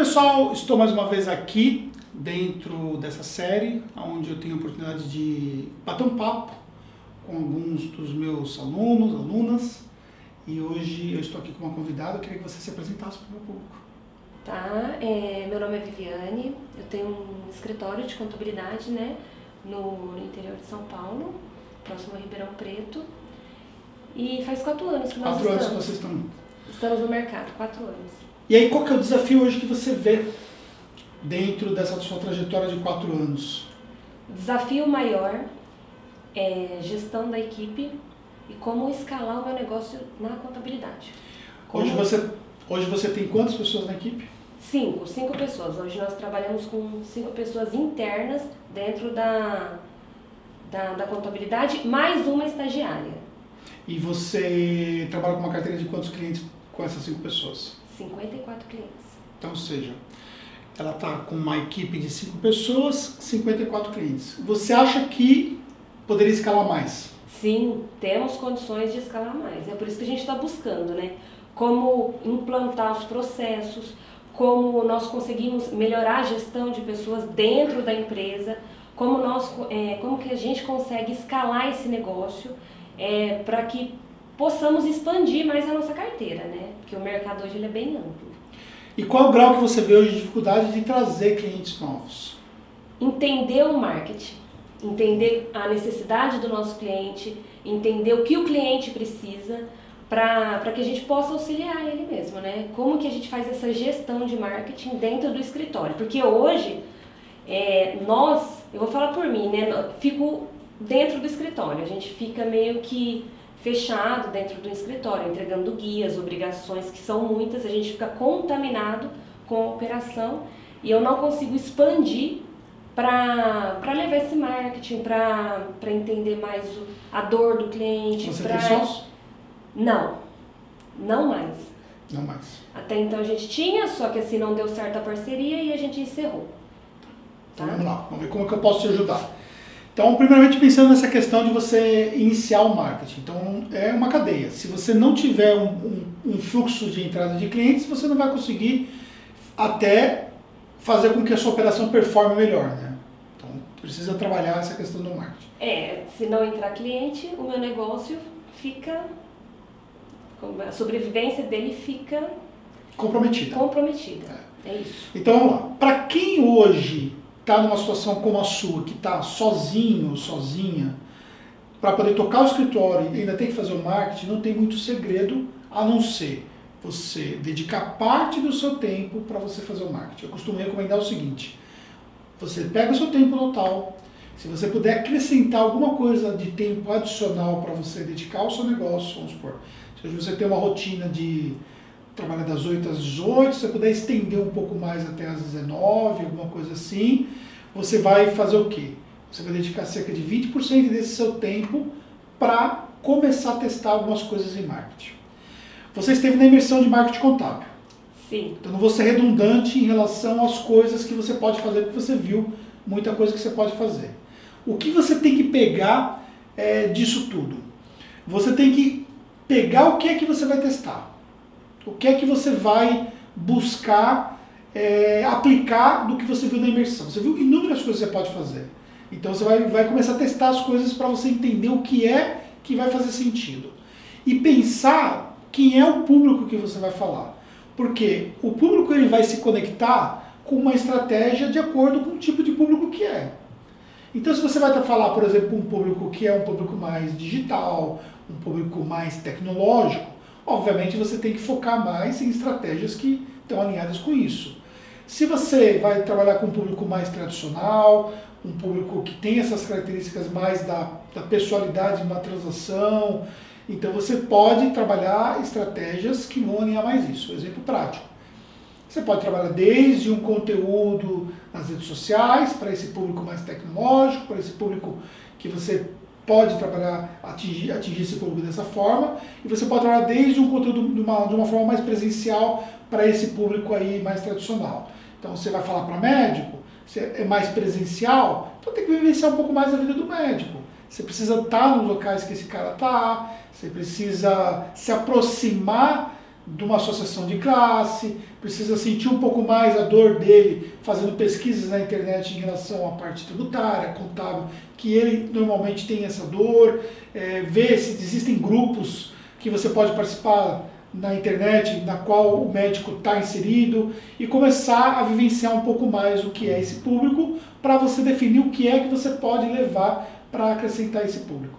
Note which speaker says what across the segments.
Speaker 1: pessoal, estou mais uma vez aqui dentro dessa série, onde eu tenho a oportunidade de bater um papo com alguns dos meus alunos, alunas, e hoje eu estou aqui com uma convidada, eu queria que você se apresentasse para o meu público.
Speaker 2: Tá, é, meu nome é Viviane, eu tenho um escritório de contabilidade, né, no, no interior de São Paulo, próximo a Ribeirão Preto, e faz quatro anos que nós
Speaker 1: Quatro anos que
Speaker 2: estamos.
Speaker 1: vocês estão.
Speaker 2: Estamos no mercado, quatro anos.
Speaker 1: E aí, qual que é o desafio hoje que você vê dentro dessa sua trajetória de quatro anos?
Speaker 2: Desafio maior é gestão da equipe e como escalar o meu negócio na contabilidade. Como-
Speaker 1: Hoje você, hoje você tem quantas pessoas na equipe?
Speaker 2: Cinco, cinco pessoas. Hoje nós trabalhamos com cinco pessoas internas dentro da, da, da contabilidade, mais uma estagiária.
Speaker 1: E você trabalha com uma carteira de quantos clientes com essas cinco pessoas?
Speaker 2: 54 clientes.
Speaker 1: Então, ou seja, ela está com uma equipe de cinco pessoas, 54 clientes. Você acha que poderia escalar mais?
Speaker 2: Sim, temos condições de escalar mais. É por isso que a gente está buscando, né? Como implantar os processos, como nós conseguimos melhorar a gestão de pessoas dentro da empresa, como, nós, é, como que a gente consegue escalar esse negócio é, para que possamos expandir mais a nossa carteira, né? Porque o mercado hoje ele é bem amplo.
Speaker 1: E qual o grau que você vê hoje de dificuldade de trazer clientes novos?
Speaker 2: entender o marketing, entender a necessidade do nosso cliente, entender o que o cliente precisa para que a gente possa auxiliar ele mesmo, né? Como que a gente faz essa gestão de marketing dentro do escritório? Porque hoje é, nós, eu vou falar por mim, né? Fico dentro do escritório, a gente fica meio que fechado dentro do escritório, entregando guias, obrigações que são muitas, a gente fica contaminado com a operação e eu não consigo expandir para levar esse marketing, para entender mais o, a dor do cliente.
Speaker 1: Você
Speaker 2: pra...
Speaker 1: tem sócio?
Speaker 2: Não, não mais.
Speaker 1: Não mais.
Speaker 2: Até então a gente tinha, só que assim não deu certo a parceria e a gente encerrou.
Speaker 1: Então
Speaker 2: Tá?
Speaker 1: vamos lá, vamos ver como é que eu posso te ajudar. Então, primeiramente pensando nessa questão de você iniciar o marketing. Então, é uma cadeia. Se você não tiver um, um- um fluxo de entrada de clientes, você não vai conseguir até fazer com que a sua operação performe melhor, né? Então, precisa trabalhar essa questão do marketing.
Speaker 2: É, se não entrar cliente, o meu negócio fica. como A sobrevivência dele fica
Speaker 1: Comprometida.
Speaker 2: comprometida. É isso.
Speaker 1: Então, vamos lá. Para quem hoje está numa situação como a sua, que está sozinho sozinha, para poder tocar o escritório e ainda tem que fazer o marketing, não tem muito segredo a não ser você dedicar parte do seu tempo para você fazer o marketing. Eu costumo recomendar o seguinte: você pega o seu tempo total, se você puder acrescentar alguma coisa de tempo adicional para você dedicar ao seu negócio, vamos supor, se você tem uma rotina de trabalha das 8 às 18, se você puder estender um pouco mais até às 19, alguma coisa assim, você vai fazer o quê? Você vai dedicar cerca de 20% desse seu tempo para começar a testar algumas coisas em marketing. Você esteve na imersão de marketing contábil.
Speaker 2: Sim.
Speaker 1: Então não vou ser redundante em relação às coisas que você pode fazer, porque você viu muita coisa que você pode fazer. O que você tem que pegar é, disso tudo? Você tem que pegar o que é que você vai testar. O que é que você vai buscar é, aplicar do que você viu na imersão. Você viu inúmeras coisas que você pode fazer. Então você vai, vai começar a testar as coisas para você entender o que é que vai fazer sentido. E pensar quem é o público que você vai falar. Porque o público ele vai se conectar com uma estratégia de acordo com o tipo de público que é. Então, se você vai falar, por exemplo, um público que é um público mais digital, um público mais tecnológico, obviamente você tem que focar mais em estratégias que estão alinhadas com isso. Se você vai trabalhar com um público mais tradicional, um público que tem essas características mais da, da pessoalidade de uma transação, então você pode trabalhar estratégias que vão alinhar mais isso. Exemplo prático. Você pode trabalhar desde um conteúdo nas redes sociais, para esse público mais tecnológico, para esse público que você pode trabalhar, atingir, atingir esse público dessa forma, e você pode trabalhar desde um conteúdo de uma, de uma forma mais presencial para esse público aí mais tradicional. Então você vai falar para médico, é mais presencial, então tem que vivenciar um pouco mais a vida do médico. Você precisa estar nos locais que esse cara está, você precisa se aproximar de uma associação de classe, precisa sentir um pouco mais a dor dele fazendo pesquisas na internet em relação à parte tributária, contábil, que ele normalmente tem essa dor, é, ver se existem grupos que você pode participar na internet, na qual o médico está inserido, e começar a vivenciar um pouco mais o que é esse público, para você definir o que é que você pode levar para acrescentar esse público.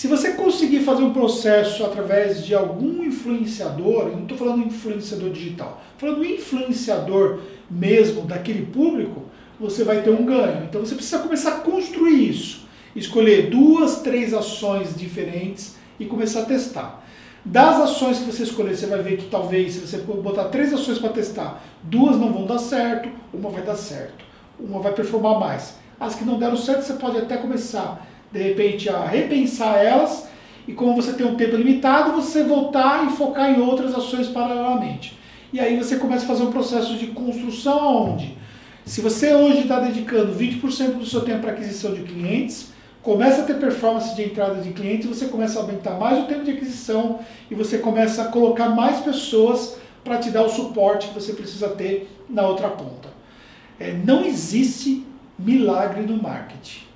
Speaker 1: Se você conseguir fazer um processo através de algum influenciador, não estou falando influenciador digital, falando influenciador mesmo daquele público, você vai ter um ganho. Então você precisa começar a construir isso. Escolher duas, três ações diferentes e começar a testar. Das ações que você escolher, você vai ver que talvez, se você botar três ações para testar, duas não vão dar certo, uma vai dar certo, uma vai performar mais. As que não deram certo, você pode até começar, de repente, a repensar elas e como você tem um tempo limitado, você voltar e focar em outras ações paralelamente. E aí você começa a fazer um processo de construção onde, se você hoje está dedicando 20% do seu tempo para aquisição de clientes, começa a ter performance de entrada de clientes, você começa a aumentar mais o tempo de aquisição e você começa a colocar mais pessoas para te dar o suporte que você precisa ter na outra ponta. É, não existe milagre no marketing.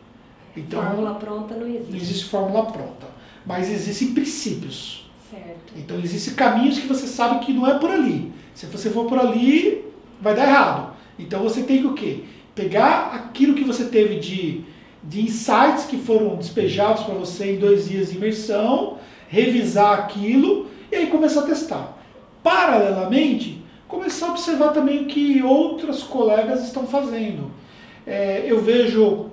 Speaker 2: Então, fórmula pronta não existe.
Speaker 1: Não existe fórmula pronta, mas existem princípios.
Speaker 2: Certo.
Speaker 1: Então existem caminhos que você sabe que não é por ali. Se você for por ali, vai dar errado. Então você tem que o quê? Pegar aquilo que você teve de de insights que foram despejados para você em dois dias de imersão, revisar aquilo e aí começar a testar. Paralelamente, começar a observar também o que outras colegas estão fazendo. É, eu vejo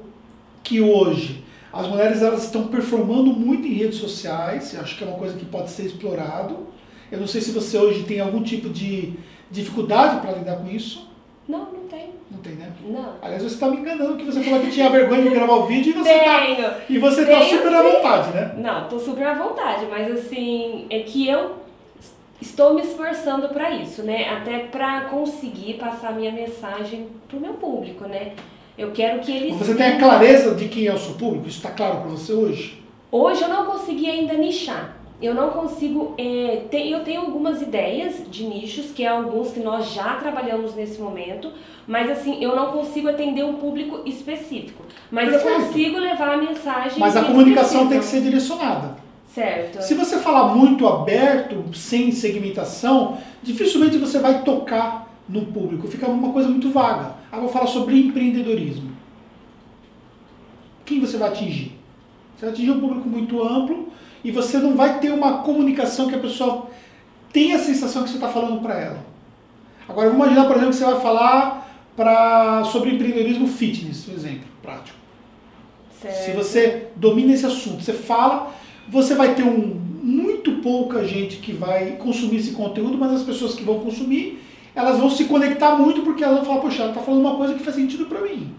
Speaker 1: que hoje as mulheres elas estão performando muito em redes sociais, acho que é uma coisa que pode ser explorado. Eu não sei se você hoje tem algum tipo de dificuldade para lidar com isso.
Speaker 2: Não, não tem.
Speaker 1: Não tem, né?
Speaker 2: Não.
Speaker 1: Aliás, você está me enganando que você falou que tinha vergonha de gravar o vídeo e você
Speaker 2: Tenho.
Speaker 1: tá. E você tá super à vontade, né?
Speaker 2: Não, tô super à vontade, mas assim, é que eu estou me esforçando para isso, né? Até para conseguir passar a minha mensagem pro meu público, né? Eu quero que eles
Speaker 1: Você tem a clareza de quem é o seu público? Isso está claro para você hoje?
Speaker 2: Hoje eu não consegui ainda nichar. Eu não consigo. É, eu tenho algumas ideias de nichos, que é alguns que nós já trabalhamos nesse momento, mas assim, eu não consigo atender um público específico. Mas eu
Speaker 1: Perfeito.
Speaker 2: consigo levar a mensagem.
Speaker 1: Mas a comunicação tem que ser direcionada.
Speaker 2: Certo.
Speaker 1: Se você falar muito aberto, sem segmentação, dificilmente você vai tocar no público. Fica uma coisa muito vaga. Agora vou falar sobre empreendedorismo. Quem você vai atingir? Você vai atingir um público muito amplo e você não vai ter uma comunicação que a pessoa tenha a sensação que você está falando para ela. Agora vamos imaginar, por exemplo, que você vai falar pra, sobre empreendedorismo fitness, por exemplo, prático.
Speaker 2: certo.
Speaker 1: Se você domina esse assunto, você fala, você vai ter um, muito pouca gente que vai consumir esse conteúdo, mas as pessoas que vão consumir, elas vão se conectar muito porque elas vão falar, poxa, ela está falando uma coisa que faz sentido para mim.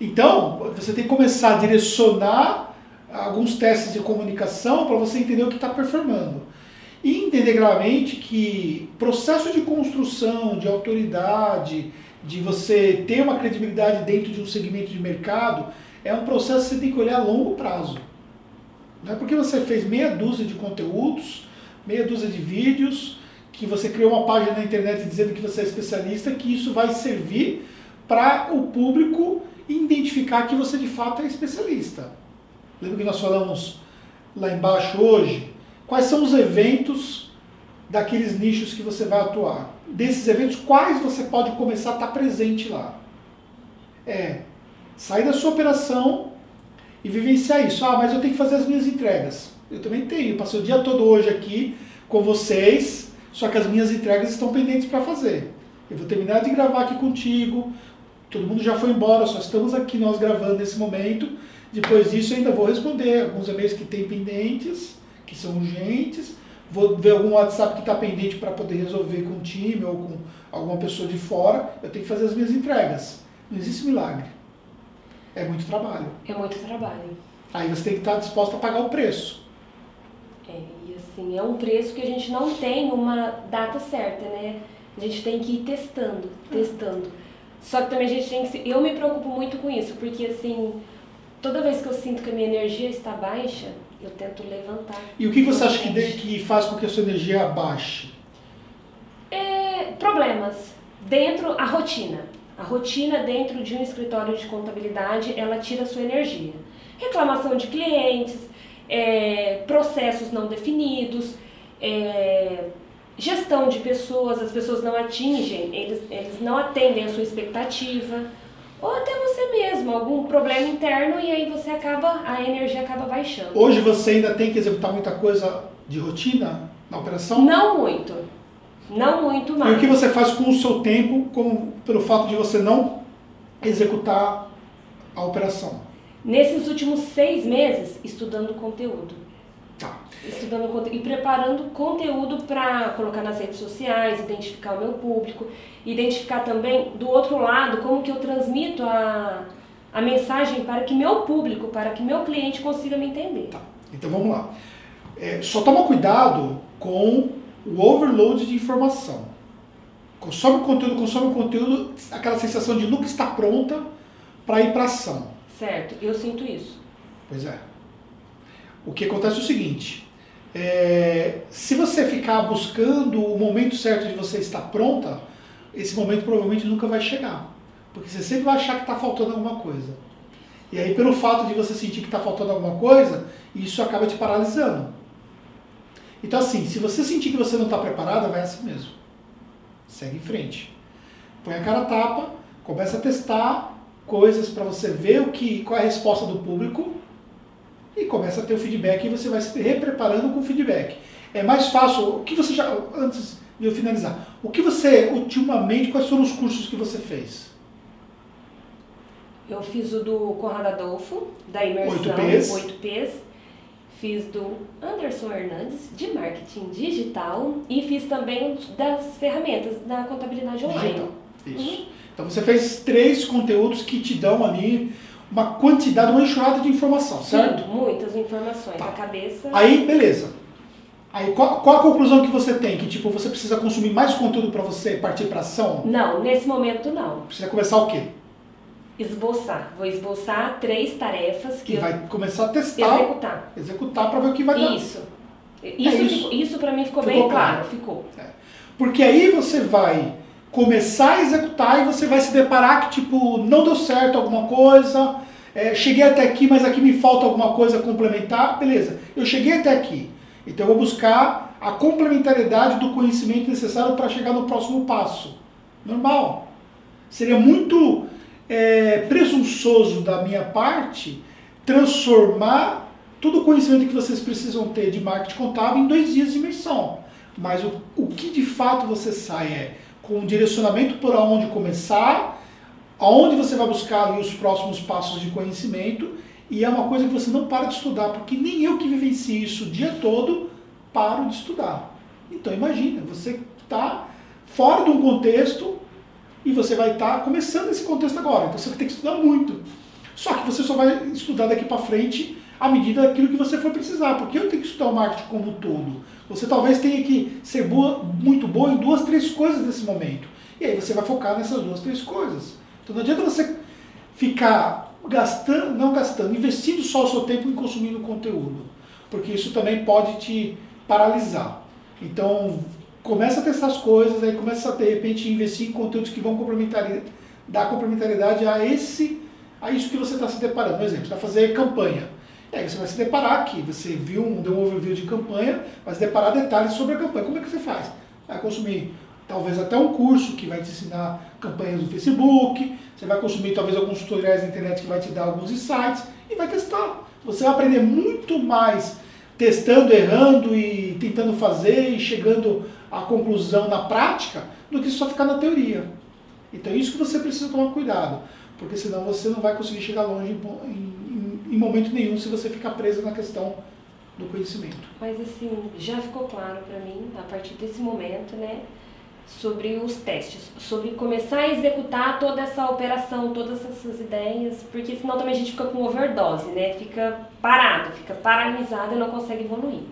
Speaker 1: Então, você tem que começar a direcionar alguns testes de comunicação para você entender o que está performando. E entender claramente que processo de construção, de autoridade, de você ter uma credibilidade dentro de um segmento de mercado, é um processo que você tem que olhar a longo prazo. Não é porque você fez meia dúzia de conteúdos, meia dúzia de vídeos, que você criou uma página na internet dizendo que você é especialista, que isso vai servir para o público identificar que você de fato é especialista. Lembra que nós falamos lá embaixo hoje? Quais são os eventos daqueles nichos que você vai atuar? Desses eventos, quais você pode começar a estar presente lá? É sair da sua operação e vivenciar isso. Ah, mas eu tenho que fazer as minhas entregas. Eu também tenho. Passei o dia todo hoje aqui com vocês, só que as minhas entregas estão pendentes para fazer. Eu vou terminar de gravar aqui contigo. Todo mundo já foi embora, só estamos aqui nós gravando nesse momento. Depois disso, ainda vou responder alguns e-mails que tem pendentes, que são urgentes. Vou ver algum WhatsApp que está pendente para poder resolver com o time ou com alguma pessoa de fora. Eu tenho que fazer as minhas entregas. Não existe milagre. É muito trabalho.
Speaker 2: É muito trabalho.
Speaker 1: Aí você tem que estar disposto a pagar o preço.
Speaker 2: É, assim, é um preço que a gente não tem uma data certa, né? A gente tem que ir testando, testando. Só que também a gente tem que. se- Eu me preocupo muito com isso, porque assim, toda vez que eu sinto que a minha energia está baixa, eu tento levantar.
Speaker 1: E o que você acha que, de- que faz com que a sua energia baixe?
Speaker 2: problemas dentro a rotina. A rotina dentro de um escritório de contabilidade, ela tira a sua energia. Reclamação de clientes, é, processos não definidos, é, gestão de pessoas, as pessoas não atingem, eles, eles não atendem a sua expectativa, ou até você mesmo, algum problema interno e aí você acaba, a energia acaba baixando.
Speaker 1: Hoje você ainda tem que executar muita coisa de rotina na operação?
Speaker 2: Não muito. Não muito mais.
Speaker 1: E o que você faz com o seu tempo, com, pelo fato de você não executar a operação?
Speaker 2: Nesses últimos seis meses, estudando conteúdo.
Speaker 1: Tá.
Speaker 2: Estudando conte- e preparando conteúdo para colocar nas redes sociais, identificar o meu público, identificar também do outro lado como que eu transmito a, a mensagem para que meu público, para que meu cliente consiga me entender.
Speaker 1: Tá. Então vamos lá. É, só toma cuidado com o overload de informação. Consome o conteúdo, consome o conteúdo, aquela sensação de nunca estar pronta para ir para ação.
Speaker 2: Certo, eu sinto isso.
Speaker 1: Pois é. O que acontece é o seguinte: é, se você ficar buscando o momento certo de você estar pronta, esse momento provavelmente nunca vai chegar. Porque você sempre vai achar que está faltando alguma coisa. E aí, pelo fato de você sentir que está faltando alguma coisa, isso acaba te paralisando. Então, assim, se você sentir que você não está preparada, vai assim mesmo. Segue em frente. Põe a cara tapa, começa a testar coisas para você ver o que, qual é a resposta do público e começa a ter o feedback e você vai se repreparando com o feedback. É mais fácil, o que você já, antes de eu finalizar, o que você, ultimamente, quais foram os cursos que você fez?
Speaker 2: Eu fiz o do Conrado Adolfo, da imersão
Speaker 1: 8Ps.
Speaker 2: 8Ps. Fiz do Anderson Hernandes, de marketing digital. E fiz também das ferramentas da contabilidade online.
Speaker 1: Digital. Isso.
Speaker 2: Uhum.
Speaker 1: Então você fez três conteúdos que te dão ali uma quantidade, uma enxurrada de informação, certo?
Speaker 2: Sim, muitas informações.
Speaker 1: Tá.
Speaker 2: A cabeça.
Speaker 1: Aí, beleza. Aí qual, qual a conclusão que você tem? Que tipo, você precisa consumir mais conteúdo para você partir para ação?
Speaker 2: Não, nesse momento não.
Speaker 1: Precisa começar o quê?
Speaker 2: Esboçar. Vou esboçar três tarefas que eu
Speaker 1: vai começar a testar,
Speaker 2: executar.
Speaker 1: executar para ver o que vai dar.
Speaker 2: Isso. Isso,
Speaker 1: isso.
Speaker 2: ficou- isso para mim ficou,
Speaker 1: Ficou
Speaker 2: bem
Speaker 1: claro.
Speaker 2: claro. Ficou.
Speaker 1: Porque aí você vai começar a executar e você vai se deparar que, tipo, não deu certo alguma coisa, é, cheguei até aqui, mas aqui me falta alguma coisa complementar. Beleza, eu cheguei até aqui. Então eu vou buscar a complementariedade do conhecimento necessário para chegar no próximo passo. Normal. Seria muito é, presunçoso da minha parte transformar todo o conhecimento que vocês precisam ter de marketing contábil em dois dias de imersão. Mas o, o que de fato você sai é com um direcionamento por aonde começar, aonde você vai buscar ali os próximos passos de conhecimento, e é uma coisa que você não para de estudar, porque nem eu que vivencio isso o dia todo paro de estudar. Então imagina, você está fora de um contexto e você vai estar começando esse contexto agora, então você vai ter que estudar muito. Só que você só vai estudar daqui para frente à medida daquilo que você for precisar, porque eu tenho que estudar o marketing como um todo. Você talvez tenha que ser boa, muito boa em duas, três coisas nesse momento. E aí você vai focar nessas duas, três coisas. Então não adianta você ficar gastando, não gastando, investindo só o seu tempo em consumindo conteúdo, porque isso também pode te paralisar. Então começa a testar as coisas, aí começa a de repente investir em conteúdos que vão complementar, dar complementariedade a esse, a isso que você está se deparando. Por exemplo, você vai fazer campanha. E aí você vai se deparar aqui, você viu deu um overview de campanha, vai se deparar detalhes sobre a campanha. Como é que você faz? Vai consumir talvez até um curso que vai te ensinar campanhas no Facebook, você vai consumir talvez alguns tutoriais na internet que vai te dar alguns insights e vai testar. Você vai aprender muito mais testando, errando e tentando fazer e chegando à conclusão na prática do que só ficar na teoria. Então é isso que você precisa tomar cuidado, porque senão você não vai conseguir chegar longe em, em, momento nenhum se você ficar preso na questão do conhecimento.
Speaker 2: Mas assim, já ficou claro para mim, a partir desse momento, né, sobre os testes, sobre começar a executar toda essa operação, todas essas ideias, porque senão também a gente fica com overdose, né? Fica parado, fica paralisado e não consegue evoluir.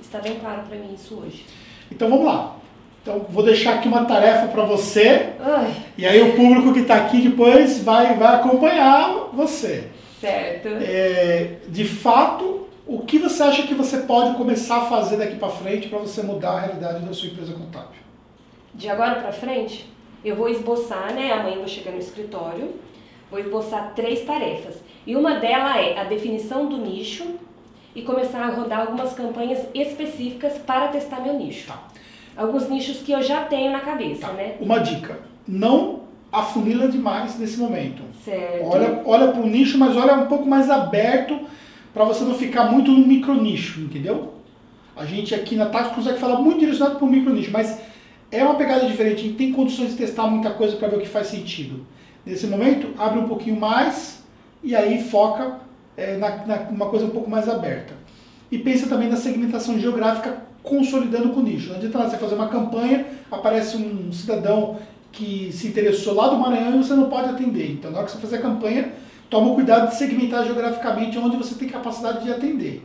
Speaker 2: Está bem claro para mim isso hoje.
Speaker 1: Então vamos lá. Então vou deixar aqui uma tarefa para você
Speaker 2: Ai,
Speaker 1: e aí o público que está aqui depois vai, vai acompanhar você.
Speaker 2: Certo.
Speaker 1: É, de fato, o que você acha que você pode começar a fazer daqui para frente para você mudar a realidade da sua empresa contábil?
Speaker 2: de agora para frente, eu vou esboçar, né? Amanhã eu vou chegar no escritório, vou esboçar três tarefas. E uma delas é a definição do nicho e começar a rodar algumas campanhas específicas para testar meu nicho.
Speaker 1: Tá.
Speaker 2: Alguns nichos que eu já tenho na cabeça,
Speaker 1: Tá.
Speaker 2: né?
Speaker 1: Uma dica: não afunila demais nesse momento.
Speaker 2: Certo.
Speaker 1: Olha, olha para o nicho, mas olha um pouco mais aberto para você não ficar muito no micro nicho, entendeu? A gente aqui na Tática consegue falar muito direcionado para o micro nicho, mas é uma pegada diferente. A gente tem condições de testar muita coisa para ver o que faz sentido. Nesse momento, abre um pouquinho mais e aí foca é, na, na uma coisa um pouco mais aberta. E pensa também na segmentação geográfica consolidando com o nicho. Não adianta você fazer uma campanha, aparece um cidadão que se interessou lá do Maranhão e você não pode atender. Então, na hora que você fazer a campanha, toma cuidado de segmentar geograficamente onde você tem capacidade de atender.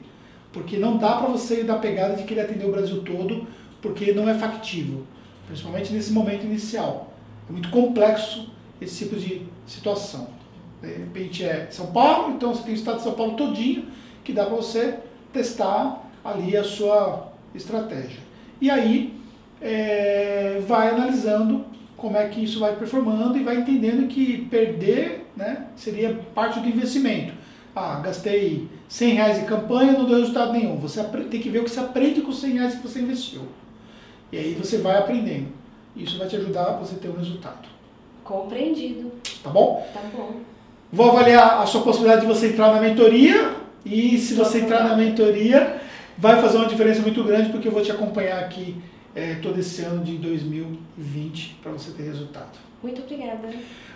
Speaker 1: Porque não dá para você ir da pegada de querer atender o Brasil todo, porque não é factível, principalmente nesse momento inicial. É muito complexo esse tipo de situação. De repente é São Paulo, então você tem o estado de São Paulo todinho, que dá para você testar ali a sua estratégia. E aí é, vai analisando como é que isso vai performando e vai entendendo que perder né, seria parte do investimento. Ah, gastei 100 reais em campanha, não deu resultado nenhum. Você tem que ver o que você aprende com os 100 reais que você investiu. E aí você vai aprendendo. Isso vai te ajudar a você ter um resultado.
Speaker 2: Compreendido.
Speaker 1: Tá bom?
Speaker 2: Tá bom.
Speaker 1: Vou avaliar a sua possibilidade de você entrar na mentoria. E se você entrar na mentoria, vai fazer uma diferença muito grande, porque eu vou te acompanhar aqui é, todo esse ano de 2020 para você ter resultado.
Speaker 2: Muito obrigada.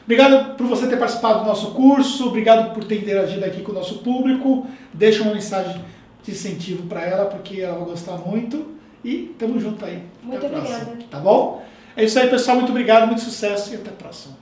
Speaker 1: Obrigado por você ter participado do nosso curso, obrigado por ter interagido aqui com o nosso público. Deixa uma mensagem de incentivo para ela, porque ela vai gostar muito. E tamo junto aí.
Speaker 2: Muito
Speaker 1: até a próxima.
Speaker 2: obrigada.
Speaker 1: Tá bom? É isso aí, pessoal. Muito obrigado, muito sucesso e até a próxima.